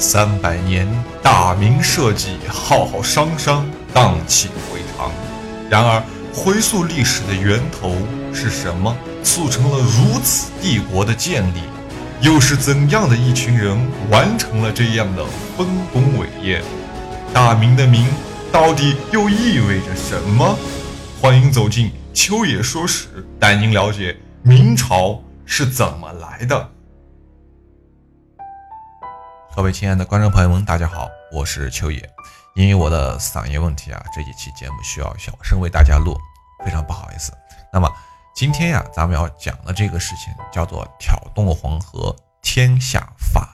三百年，大明社稷浩浩汤汤，荡气回肠。然而，回溯历史的源头是什么？促成了如此帝国的建立？又是怎样的一群人完成了这样的丰功伟业？大明的“明”到底又意味着什么？欢迎走进秋野说史，带您了解明朝是怎么来的。各位亲爱的观众朋友们，大家好，我是秋野。因为我的嗓音问题啊，这几期节目需要小声为大家录，非常不好意思。那么今天呀，咱们要讲的这个事情叫做挑动黄河，天下反。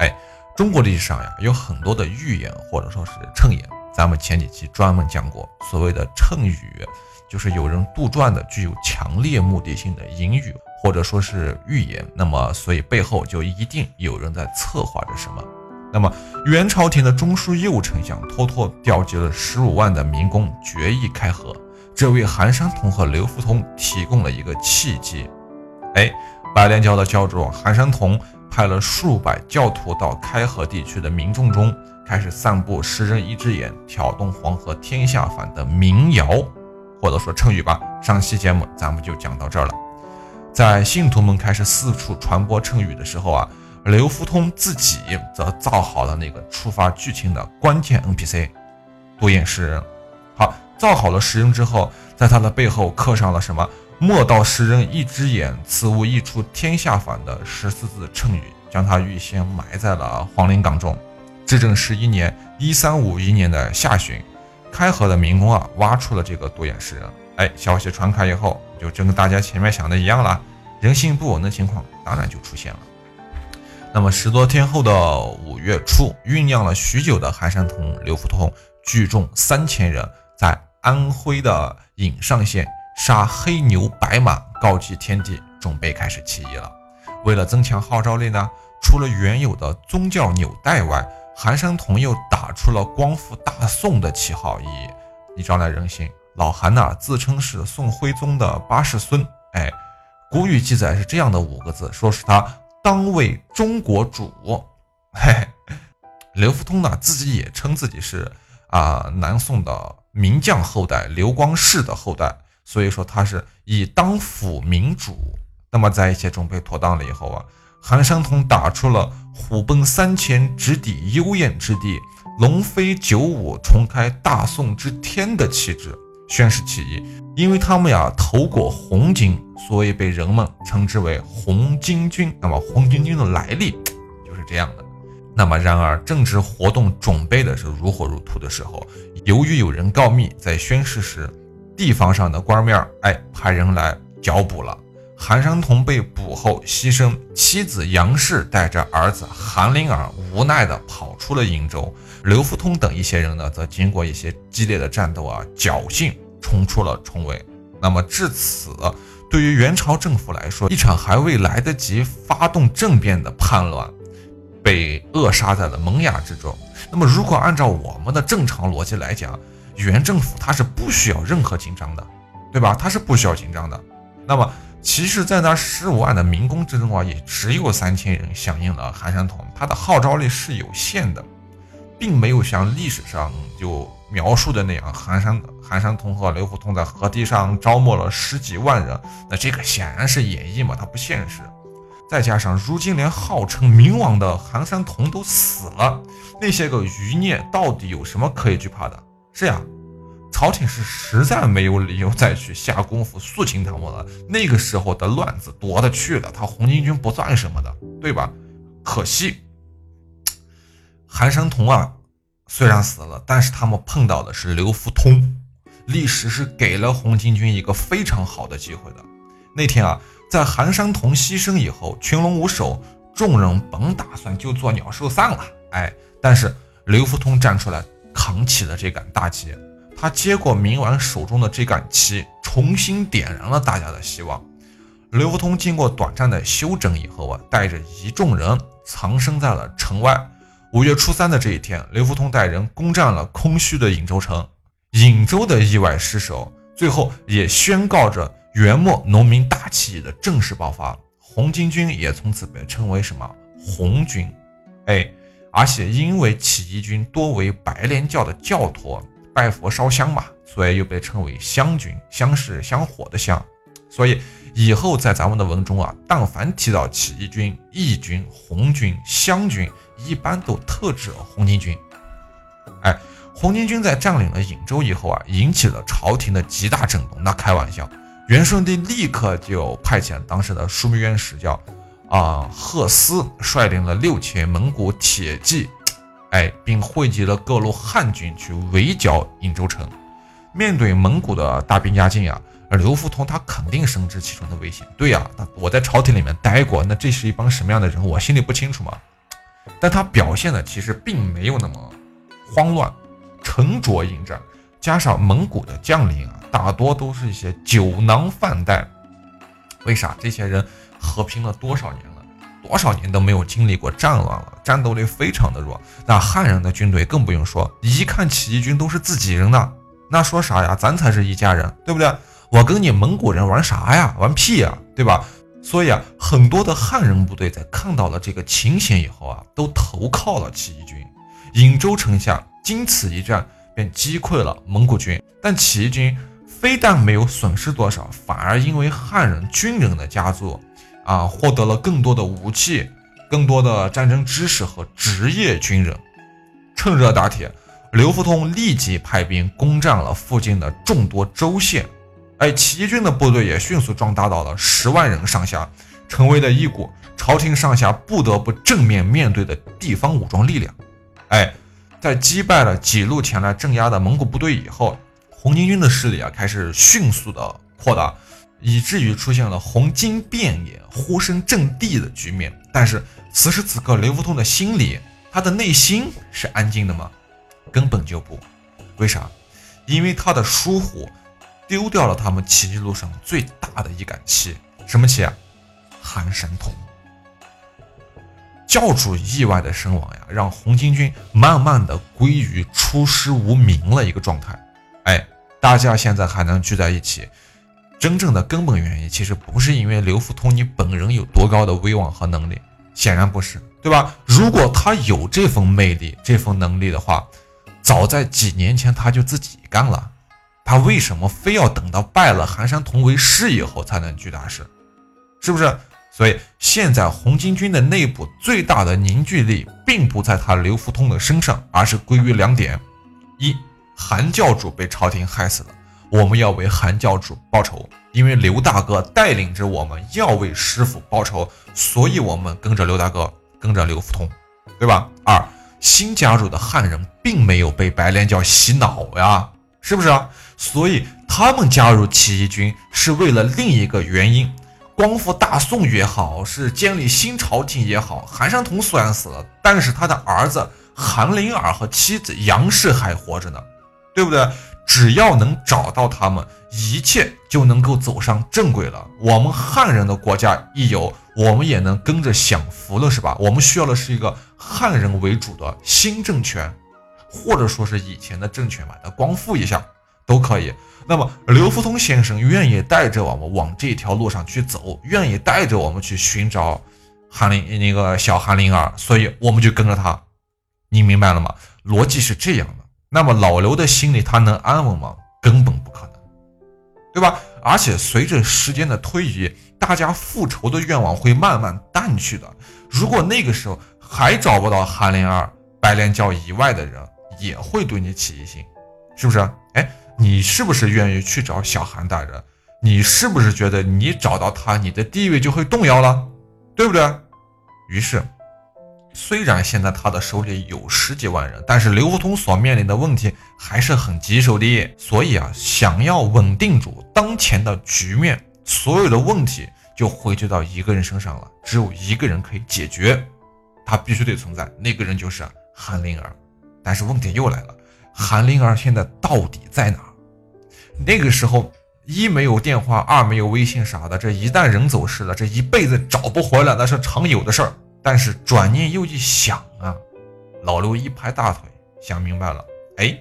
哎，中国历史上呀，有很多的预言或者说是谶言，咱们前几期专门讲过。所谓的谶语，就是有人杜撰的具有强烈目的性的隐语。或者说是预言，那么所以背后就一定有人在策划着什么。那么元朝廷的中枢右丞相托托调集了十五万的民工，决意开河，这为韩山童和刘福通提供了一个契机。哎，白莲教的教主韩山童派了数百教徒到开河地区的民众中，开始散布“十人一只眼，挑动黄河天下反”的民谣，或者说谶语吧。上期节目咱们就讲到这儿了。在信徒们开始四处传播谶语的时候啊，刘福通自己则造好了那个触发剧情的关键 NPC，独眼诗人。好，造好了诗人之后，在他的背后刻上了什么“莫道诗人一只眼，此物一出天下反”的十四字谶语，将他预先埋在了黄陵岗中。至正十一年（一三五一年）的下旬，开河的民工啊，挖出了这个独眼诗人。哎，消息传开以后。就真跟大家前面想的一样了，人心不稳的情况当然就出现了。那么十多天后的五月初，酝酿了许久的韩山童、刘福通聚众三千人，在安徽的颍上县杀黑牛白马，告祭天地，准备开始起义了。为了增强号召力呢，除了原有的宗教纽带外，韩山童又打出了光复大宋的旗号，以以招来人心。老韩呐，自称是宋徽宗的八世孙。哎，古语记载是这样的五个字，说是他当为中国主。嘿，刘福通呢，自己也称自己是啊南宋的名将后代，刘光世的后代，所以说他是以当辅民主。那么在一切准备妥当了以后啊，韩山童打出了虎奔三千，直抵幽燕之地，龙飞九五，重开大宋之天的旗帜。宣誓起义，因为他们呀投过红巾，所以被人们称之为红巾军。那么红巾军的来历就是这样的。那么然而正值活动准备的是如火如荼的时候，由于有人告密，在宣誓时，地方上的官面哎派人来剿捕了韩山童，被捕后牺牲，妻子杨氏带着儿子韩林儿无奈的跑出了瀛州。刘福通等一些人呢，则经过一些激烈的战斗啊，侥幸冲出了重围。那么至此，对于元朝政府来说，一场还未来得及发动政变的叛乱，被扼杀在了萌芽之中。那么，如果按照我们的正常逻辑来讲，元政府他是不需要任何紧张的，对吧？他是不需要紧张的。那么，其实，在那十五万的民工之中啊，也只有三千人响应了韩山童，他的号召力是有限的。并没有像历史上就描述的那样，韩山韩山童和刘福通在河堤上招募了十几万人，那这个显然是演绎嘛，它不现实。再加上如今连号称明王的韩山童都死了，那些个余孽到底有什么可以惧怕的？是呀，朝廷是实在没有理由再去下功夫肃清他们了。那个时候的乱子多的去了，他红巾军不算什么的，对吧？可惜。韩山童啊，虽然死了，但是他们碰到的是刘福通。历史是给了红巾军一个非常好的机会的。那天啊，在韩山童牺牲以后，群龙无首，众人本打算就做鸟兽散了。哎，但是刘福通站出来扛起了这杆大旗，他接过明王手中的这杆旗，重新点燃了大家的希望。刘福通经过短暂的休整以后啊，带着一众人藏身在了城外。五月初三的这一天，刘福通带人攻占了空虚的颍州城。颍州的意外失守，最后也宣告着元末农民大起义的正式爆发。红巾军也从此被称为什么红军？哎，而且因为起义军多为白莲教的教徒，拜佛烧香嘛，所以又被称为香军。香是香火的香，所以以后在咱们的文中啊，但凡提到起义军、义军、红军、湘军，一般都特指红巾军。哎，红巾军在占领了颍州以后啊，引起了朝廷的极大震动。那开玩笑，元顺帝立刻就派遣当时的枢密院使叫啊贺思，率领了六千蒙古铁骑，哎，并汇集了各路汉军去围剿颍州城。面对蒙古的大兵压境啊，刘福通他肯定深知其中的危险。对呀，我在朝廷里面待过，那这是一帮什么样的人，我心里不清楚吗？但他表现的其实并没有那么。慌乱，沉着应战，加上蒙古的将领啊，大多都是一些酒囊饭袋。为啥？这些人和平了多少年？多少年都没有经历过战乱了，战斗力非常的弱。那汉人的军队更不用说，一看起义军都是自己人呢，那说啥呀？咱才是一家人，对不对？我跟你蒙古人玩啥呀？玩屁呀，对吧？所以啊，很多的汉人部队在看到了这个情形以后啊，都投靠了起义军。颍州城下经此一战便击溃了蒙古军，但起义军非但没有损失多少，反而因为汉人军人的加入，啊，获得了更多的武器、更多的战争知识和职业军人。趁热打铁，刘福通立即派兵攻占了附近的众多州县，哎，起义军的部队也迅速壮大到了十万人上下，成为了一股朝廷上下不得不正面面对的地方武装力量。哎，在击败了几路前来镇压的蒙古部队以后，红巾军的势力啊开始迅速的扩大，以至于出现了红巾遍野、呼声震地的局面。但是此时此刻，雷福通的心里，他的内心是安静的吗？根本就不。为啥？因为他的疏忽，丢掉了他们起义路上最大的一杆旗。什么旗啊？韩神童。教主意外的身亡呀，让红巾军慢慢的归于出师无名了一个状态。哎，大家现在还能聚在一起，真正的根本原因其实不是因为刘福通你本人有多高的威望和能力，显然不是，对吧？如果他有这份魅力、这份能力的话，早在几年前他就自己干了。他为什么非要等到拜了韩山童为师以后才能聚大事？是不是？所以现在红巾军的内部最大的凝聚力，并不在他刘福通的身上，而是归于两点：一，韩教主被朝廷害死了，我们要为韩教主报仇，因为刘大哥带领着我们要为师傅报仇，所以我们跟着刘大哥，跟着刘福通，对吧？二，新加入的汉人并没有被白莲教洗脑呀，是不是啊？所以他们加入起义军是为了另一个原因。光复大宋也好，是建立新朝廷也好，韩山童虽然死了，但是他的儿子韩林儿和妻子杨氏还活着呢，对不对？只要能找到他们，一切就能够走上正轨了。我们汉人的国家一有，我们也能跟着享福了，是吧？我们需要的是一个汉人为主的新政权，或者说是以前的政权把它光复一下都可以。那么刘福通先生愿意带着我们往这条路上去走，愿意带着我们去寻找韩林那个小韩林儿，所以我们就跟着他。你明白了吗？逻辑是这样的。那么老刘的心里他能安稳吗？根本不可能，对吧？而且随着时间的推移，大家复仇的愿望会慢慢淡去的。如果那个时候还找不到韩林儿、白莲教以外的人，也会对你起疑心，是不是？哎。你是不是愿意去找小韩大人？你是不是觉得你找到他，你的地位就会动摇了，对不对？于是，虽然现在他的手里有十几万人，但是刘福通所面临的问题还是很棘手的。所以啊，想要稳定住当前的局面，所有的问题就汇聚到一个人身上了。只有一个人可以解决，他必须得存在，那个人就是韩灵儿。但是问题又来了。韩灵儿现在到底在哪？那个时候一没有电话，二没有微信啥的，这一旦人走失了，这一辈子找不回来那是常有的事儿。但是转念又一想啊，老刘一拍大腿，想明白了，哎，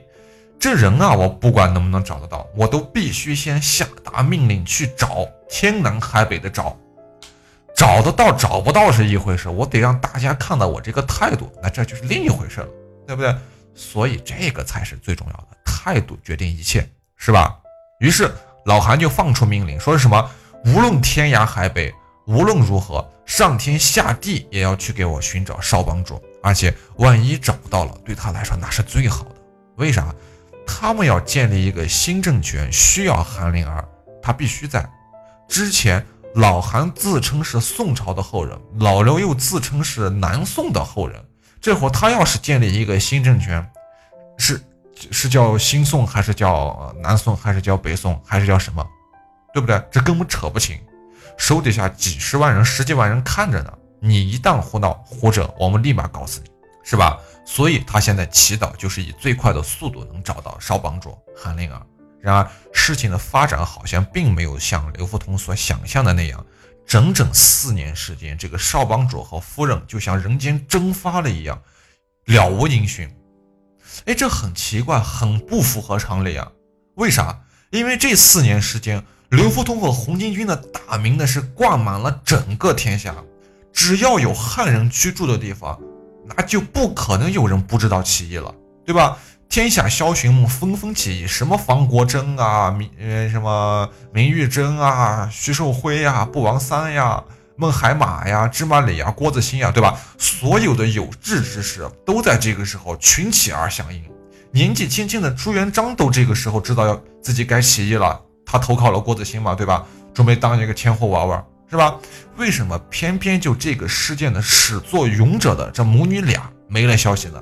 这人啊，我不管能不能找得到，我都必须先下达命令去找，天南海北的找，找得到找不到是一回事，我得让大家看到我这个态度，那这就是另一回事了，对不对？所以这个才是最重要的，态度决定一切，是吧？于是老韩就放出命令，说什么？无论天涯海北，无论如何，上天下地也要去给我寻找少帮主，而且万一找到了，对他来说那是最好的。为啥？他们要建立一个新政权，需要韩灵儿，他必须在。之前老韩自称是宋朝的后人，老刘又自称是南宋的后人。这会儿他要是建立一个新政权，是是叫新宋还是叫南宋还是叫北宋还是叫什么？对不对？这根本扯不清。手底下几十万人、十几万人看着呢，你一旦胡闹胡整，我们立马搞死你，是吧？所以他现在祈祷就是以最快的速度能找到少帮主韩灵儿。然而事情的发展好像并没有像刘福通所想象的那样。整整四年时间，这个少帮主和夫人就像人间蒸发了一样，了无音讯。哎，这很奇怪，很不符合常理啊！为啥？因为这四年时间，刘福通和红巾军的大名呢是挂满了整个天下，只要有汉人居住的地方，那就不可能有人不知道起义了，对吧？天下枭雄们纷纷起义，什么方国珍啊，明呃什么明玉珍啊，徐寿辉呀，不王三呀，孟海马呀，芝麻李呀，郭子兴呀，对吧？所有的有志之士都在这个时候群起而响应。年纪轻轻的朱元璋都这个时候知道要自己该起义了，他投靠了郭子兴嘛，对吧？准备当一个千户娃娃，是吧？为什么偏偏就这个事件的始作俑者的这母女俩没了消息呢？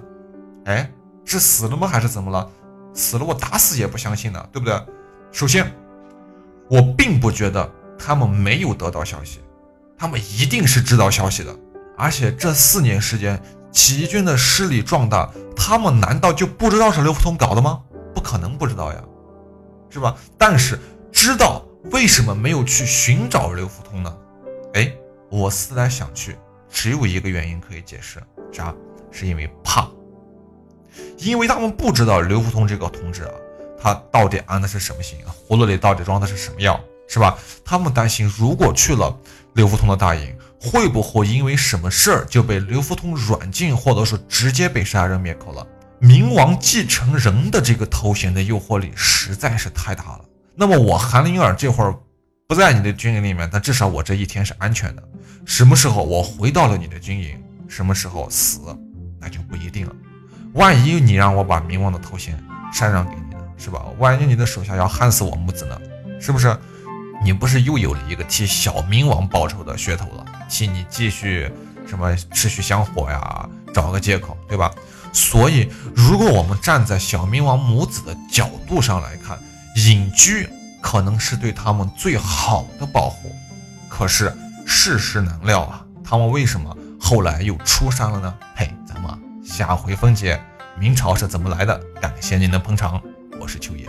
哎？是死了吗？还是怎么了？死了，我打死也不相信呢，对不对？首先，我并不觉得他们没有得到消息，他们一定是知道消息的。而且这四年时间，起义军的势力壮大，他们难道就不知道是刘福通搞的吗？不可能不知道呀，是吧？但是知道为什么没有去寻找刘福通呢？哎，我思来想去，只有一个原因可以解释，啥？是因为怕。因为他们不知道刘福通这个同志啊，他到底安的是什么心，葫芦里到底装的是什么药，是吧？他们担心，如果去了刘福通的大营，会不会因为什么事儿就被刘福通软禁，或者说直接被杀人灭口了？明王继承人的这个头衔的诱惑力实在是太大了。那么我韩灵儿这会儿不在你的军营里面，但至少我这一天是安全的。什么时候我回到了你的军营，什么时候死，那就不一定了。万一你让我把冥王的头衔禅让给你呢，是吧？万一你的手下要害死我母子呢，是不是？你不是又有了一个替小冥王报仇的噱头了？替你继续什么持续香火呀，找个借口，对吧？所以，如果我们站在小冥王母子的角度上来看，隐居可能是对他们最好的保护。可是世事难料啊，他们为什么后来又出山了呢？嘿，咱们。下回分解明朝是怎么来的？感谢您的捧场，我是秋叶。